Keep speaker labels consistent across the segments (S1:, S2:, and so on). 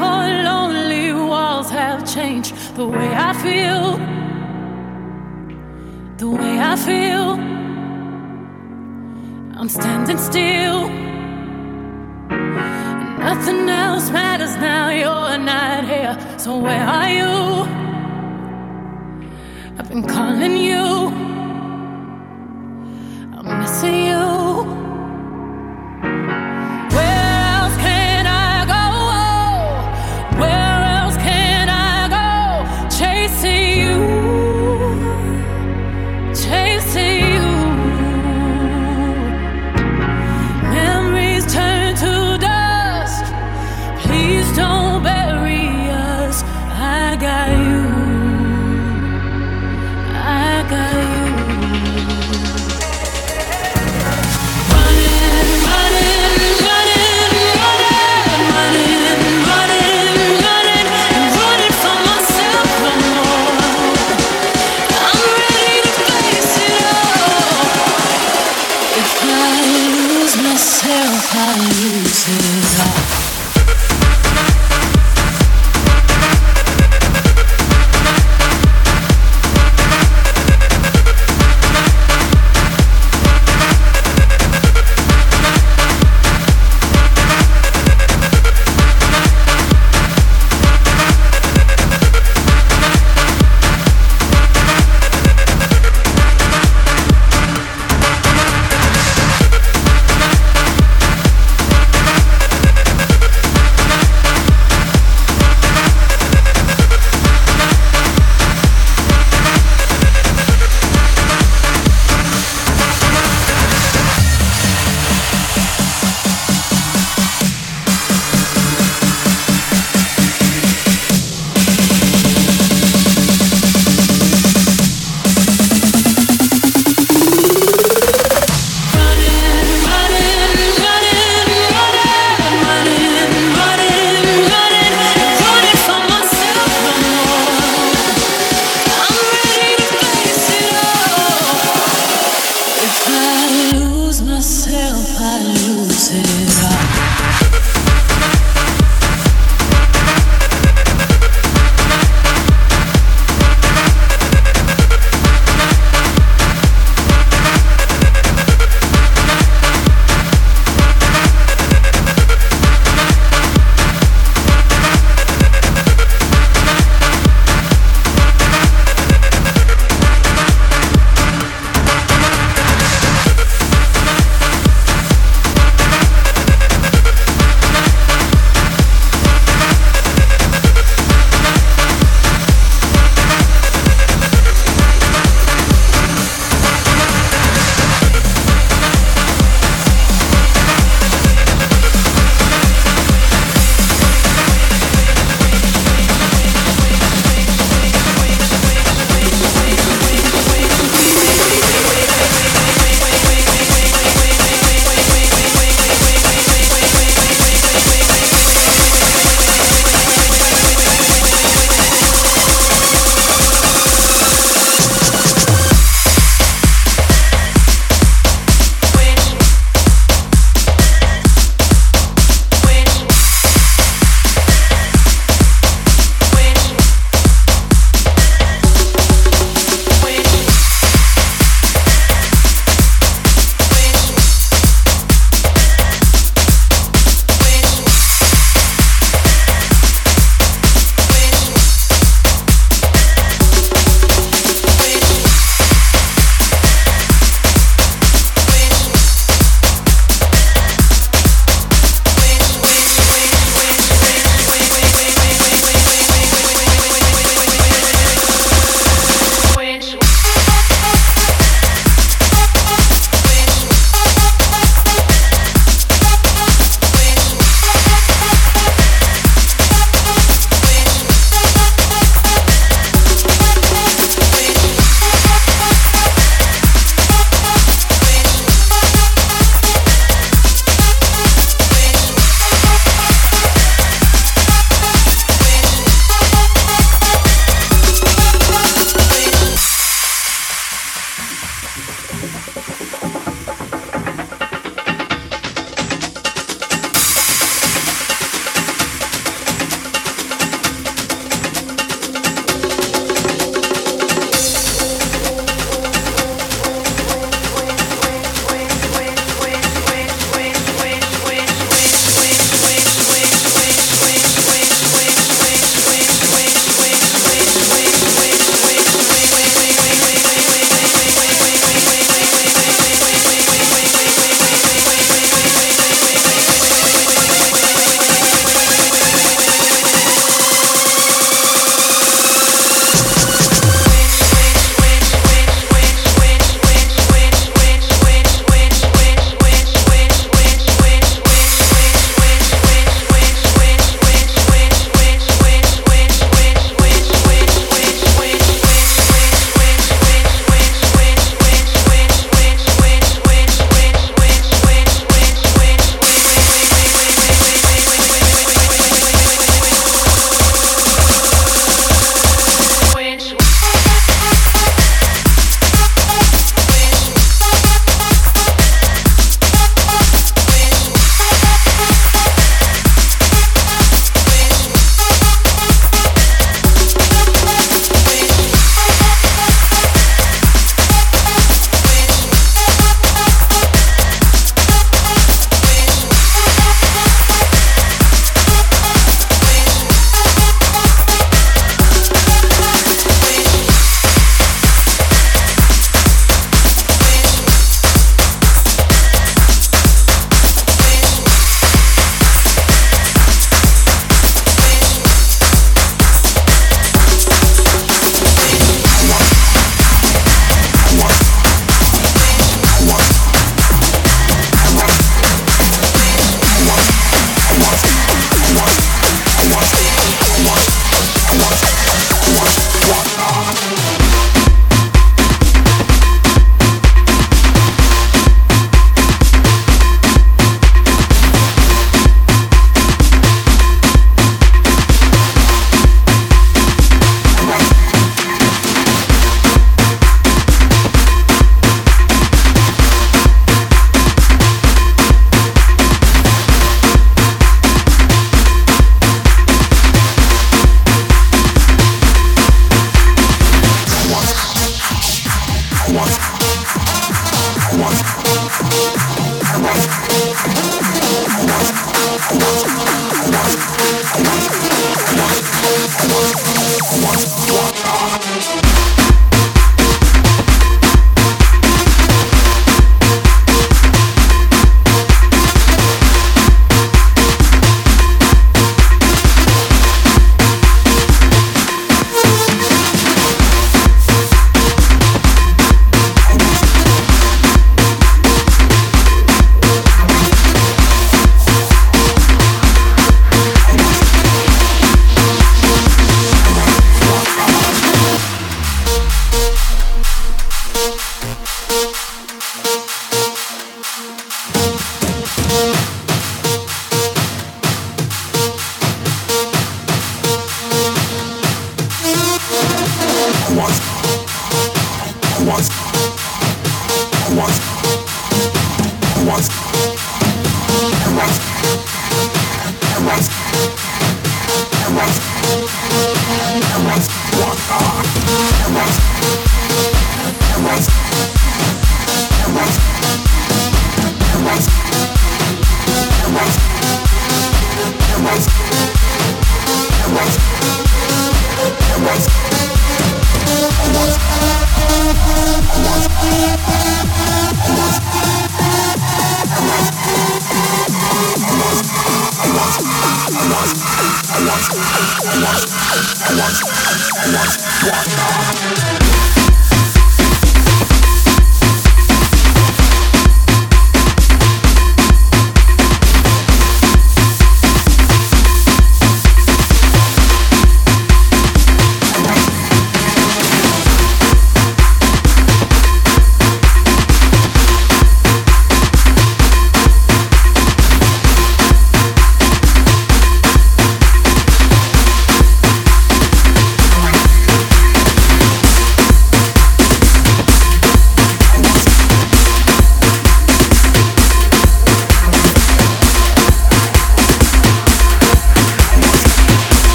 S1: four lonely walls have changed the way I feel. The way I feel. I'm standing still. Nothing else matters now, you're not here. So, where are you? I've been calling you.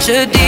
S1: Je dis